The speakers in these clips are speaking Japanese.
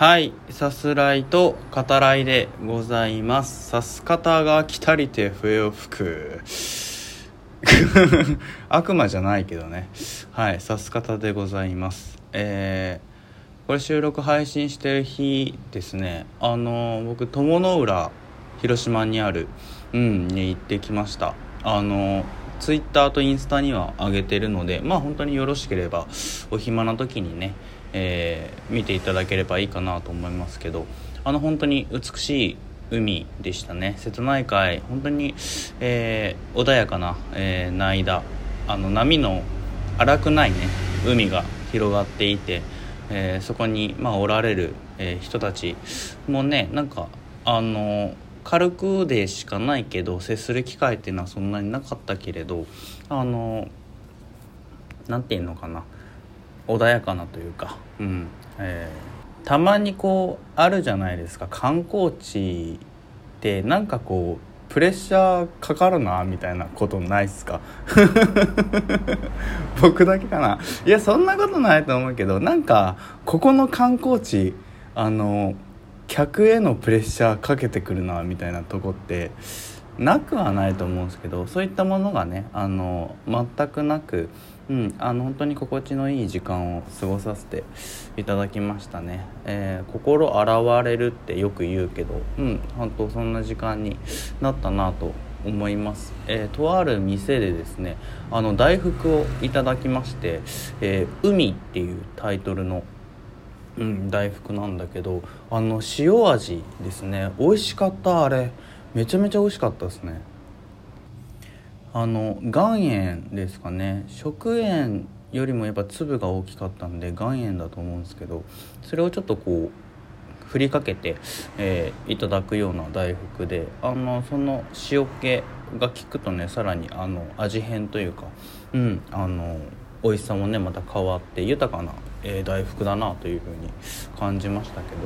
はい、さすらいと語らいでございます。さす方が来たりて笛を吹く。悪魔じゃないけどね。はい、さす方でございます。えー、これ収録配信してる日ですね。あの、僕、友の浦、広島にある、うん、に行ってきました。あの、ツイッターとインスタには上げてるので、まあ本当によろしければ、お暇な時にね、えー見ていただければいいかなと思いますけどあの本当に美しい海でしたね。瀬戸内海本当に、えー穏やかな、えー、内田あの波の荒くないね海が広がっていて、えーそこに、まあ、おられる、え人たちもねなんかあの軽くでしかないけど接する機会っていうのはそんなになかったけれどあのなんていうのかな。穏やかなというか、うん。えーたまにこうあるじゃないですか。観光地ってなんかこうプレッシャーかかるなみたいなことないっすか？僕だけかな。いやそんなことないと思うけどなんかここの観光地あの客へのプレッシャーかけてくるなみたいなとこってなくはないと思うんですけどそういったものがねあの全くなく、うん、あの本当に心地のいい時間を過ごさせていただきましたね、えー心洗われるってよく言うけどうん本当そんな時間になったなと思います、えーとある店でですねあの大福をいただきまして「えー海」っていうタイトルのうん、大福なんだけどあの塩味ですね。美味しかったあれ。めちゃめちゃ美味しかったですね。あの岩塩ですかね。食塩よりもやっぱ粒が大きかったんで岩塩だと思うんですけどそれをちょっとこう振りかけて、えーいただくような大福であのその塩気が効くとねさらにあの味変というかうんあの美味しさもねまた変わって豊かな、えー大福だなというふうに感じましたけど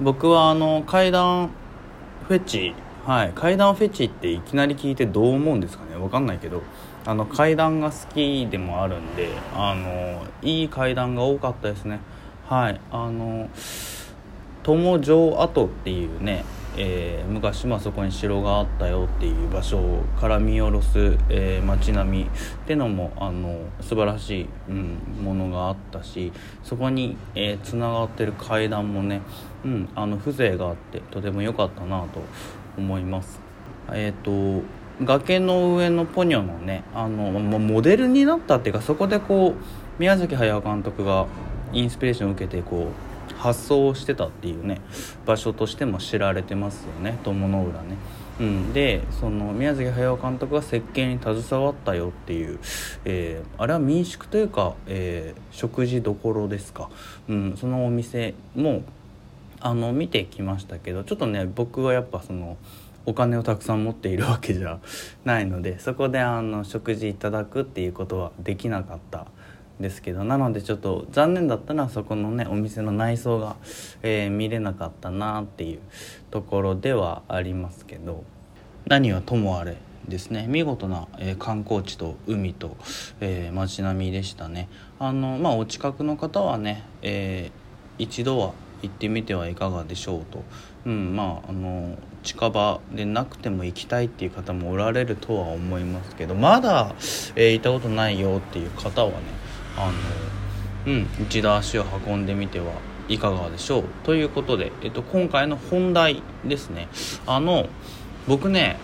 僕はあの階段フェチはい。階段フェチっていきなり聞いてどう思うんですかね？わかんないけど。あの階段が好きでもあるんであのいい階段が多かったですね。はい。あの友城跡っていうね、えー昔まあそこに城があったよっていう場所から見下ろす、えー街並みってのもあの素晴らしい、うん、ものがあったしそこにえーがってる階段もね、うん、あの風情があってとても良かったなと思います。えっ、と崖の上のポニョのねあのもモデルになったっていうかそこでこう宮崎駿監督がインスピレーションを受けてこう発想をしてたっていうね場所としても知られてますよね友の浦ね。うん、でその宮崎駿監督が設計に携わったよっていう、えーあれは民宿というか、えー食事どころですか、うん、そのお店もあの見てきましたけどちょっとね僕はやっぱそのお金をたくさん持っているわけじゃ ないのでそこであの食事いただくっていうことはできなかったですけどなのでちょっと残念だったのはそこのねお店の内装が、えー見れなかったなっていうところではありますけど何はともあれですね見事な、えー観光地と海と、えー街並みでしたね。あのまあお近くの方はね、えー一度は行ってみてはいかがでしょうと、うん、まああの近場でなくても行きたいっていう方もおられるとは思いますけどまだ、えー行ったことないよっていう方はねあの、うん、一度足を運んでみてはいかがでしょう。ということで、えっと、今回の本題ですね。あの僕ね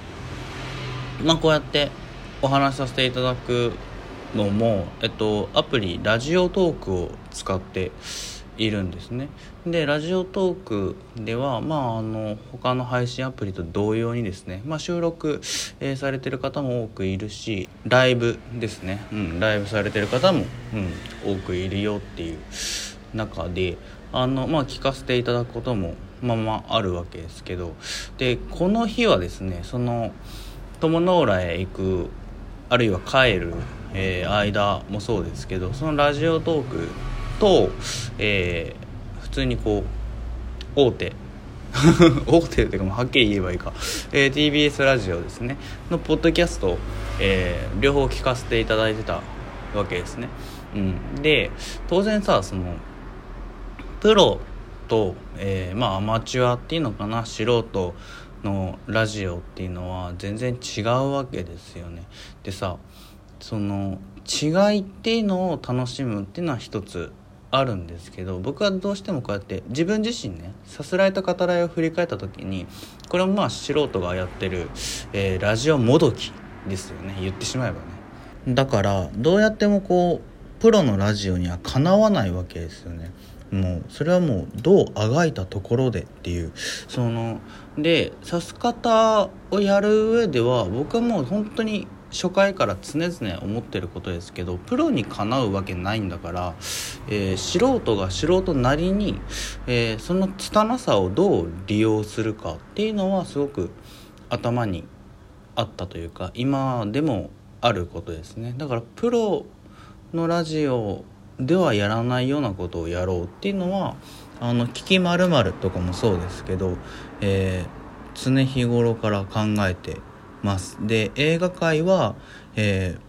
まあこうやってお話しさせていただくのも、えっと、アプリラジオトークを使っているんですね。でラジオトークではまああの他の配信アプリと同様にですね、まあ、収録、えーされてる方も多くいるしライブですね、うん、ライブされてる方も、うん、多くいるよっていう中であの、まあ、聞かせていただくこともまあまああるわけですけどでこの日はですねその友の浦へ行くあるいは帰る、えー間もそうですけどそのラジオトークと、えー普通にこう大手。大手っていうかもうはっきり言えばいいか、えー TBS ラジオですね。のポッドキャスト、えー両方聞かせていただいてたわけですね、うん、で当然さそのプロと、えー、まあアマチュアっていうのかな。素人のラジオっていうのは全然違うわけですよね。でさその違いっていうのを楽しむっていうのは一つあるんですけど僕はどうしてもこうやって自分自身ねさすらいと語らいを振り返った時にこれもまあ素人がやってる、えー、ラジオもどきですよね。言ってしまえばね。だからどうやってもこうプロのラジオにはかなわないわけですよね。もうそれはもうどうあがいたところでっていう。そので指す方をやる上では僕はもう本当に初回から常々思ってることですけどプロにかなうわけないんだから、えー、素人が素人なりに、えー、その拙さをどう利用するかっていうのはすごく頭にあったというか今でもあることですね。だからプロのラジオではやらないようなことをやろうっていうのはあの「聞きまるとかもそうですけど、えー、常日頃から考えてます。で映画界は、えー、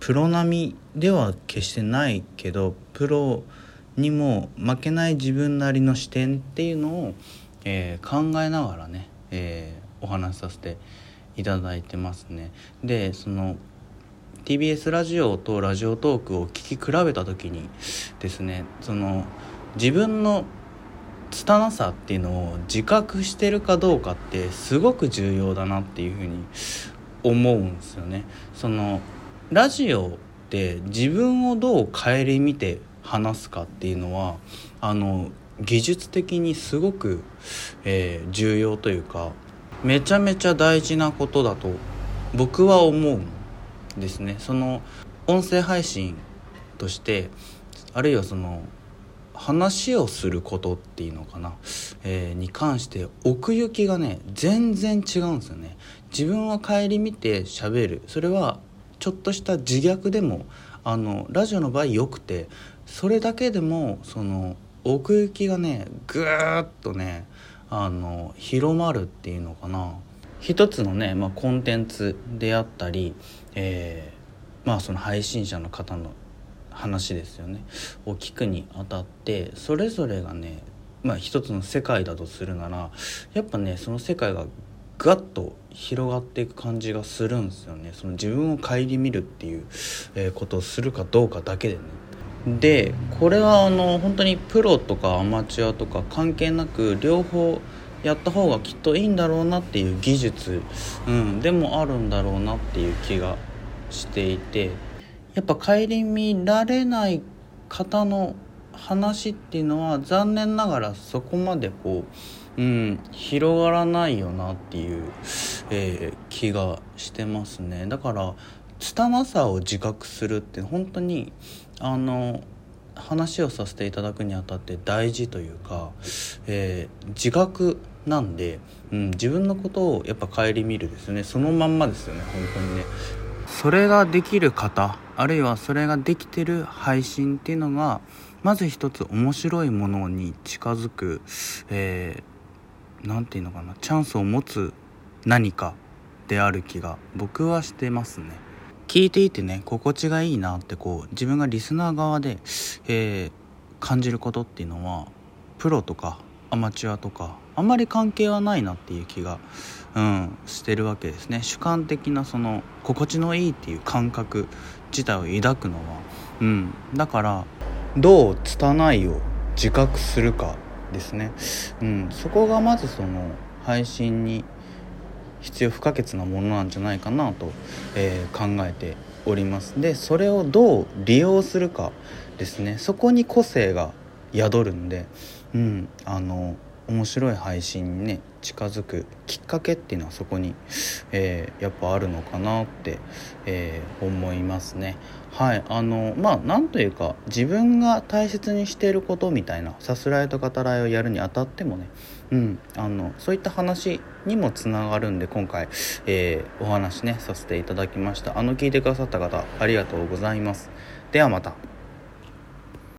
プロ並みでは決してないけどプロにも負けない自分なりの視点っていうのを、えー、考えながらね、えー、お話しさせていただいてますね。でその TBS ラジオとラジオトークを聞き比べた時にですねその自分の拙さっていうのを自覚してるかどうかってすごく重要だなっていうふうに思うんですよね。そのラジオって自分をどう顧みて話すかっていうのはあの技術的にすごく、えー、重要というかめちゃめちゃ大事なことだと僕は思うんですね。その音声配信としてあるいはその話をすることっていうのかな、えー、に関して奥行きがね全然違うんですよね。自分を顧みて喋る。それはちょっとした自虐でもあのラジオの場合よくてそれだけでもその奥行きがねぐーっとねあの広まるっていうのかな。一つのね、まあ、コンテンツであったり、えー、まあその配信者の方の話ですよね。を聞くにあたってそれぞれがねまあ一つの世界だとするならやっぱねその世界がガッと広がっていく感じがするんですよね。その自分を顧みるっていう、えことをするかどうかだけでね。でこれはあの本当にプロとかアマチュアとか関係なく両方やった方がきっといいんだろうなっていう技術、うん、でもあるんだろうなっていう気がしていてやっぱ顧みられない方の話っていうのは残念ながらそこまでこう、うん、広がらないよなっていう、えー、気がしてますね。だから拙さを自覚するって本当にあの話をさせていただくにあたって大事というか、えー、自覚なんで、うん、自分のことをやっぱ顧みるですね。そのまんまですよね本当にね。それができる方あるいはそれができてる配信っていうのがまず一つ面白いものに近づく何、えー、て言うのかなチャンスを持つ何かである気が僕はしてますね。聞いていてね心地がいいなってこう自分がリスナー側で、えー、感じることっていうのはプロとかアマチュアとかあんまり関係はないなっていう気が、うん、してるわけですね。主観的なその心地のいいっていう感覚自体を抱くのは、うん、だからどう拙いを自覚するかですね、うん、そこがまずその配信に必要不可欠なものなんじゃないかなと、えー、考えております。でそれをどう利用するかですね。そこに個性が宿るんで、うん、あの面白い配信にね近づくきっかけっていうのはそこに、えー、やっぱあるのかなって、えー、思いますね。はいあのまあなんというか自分が大切にしていることみたいなさすらいと語らいをやるにあたってもねうんあのそういった話にもつながるんで今回、えー、お話ねさせていただきました。あの聞いてくださった方ありがとうございます。ではまた。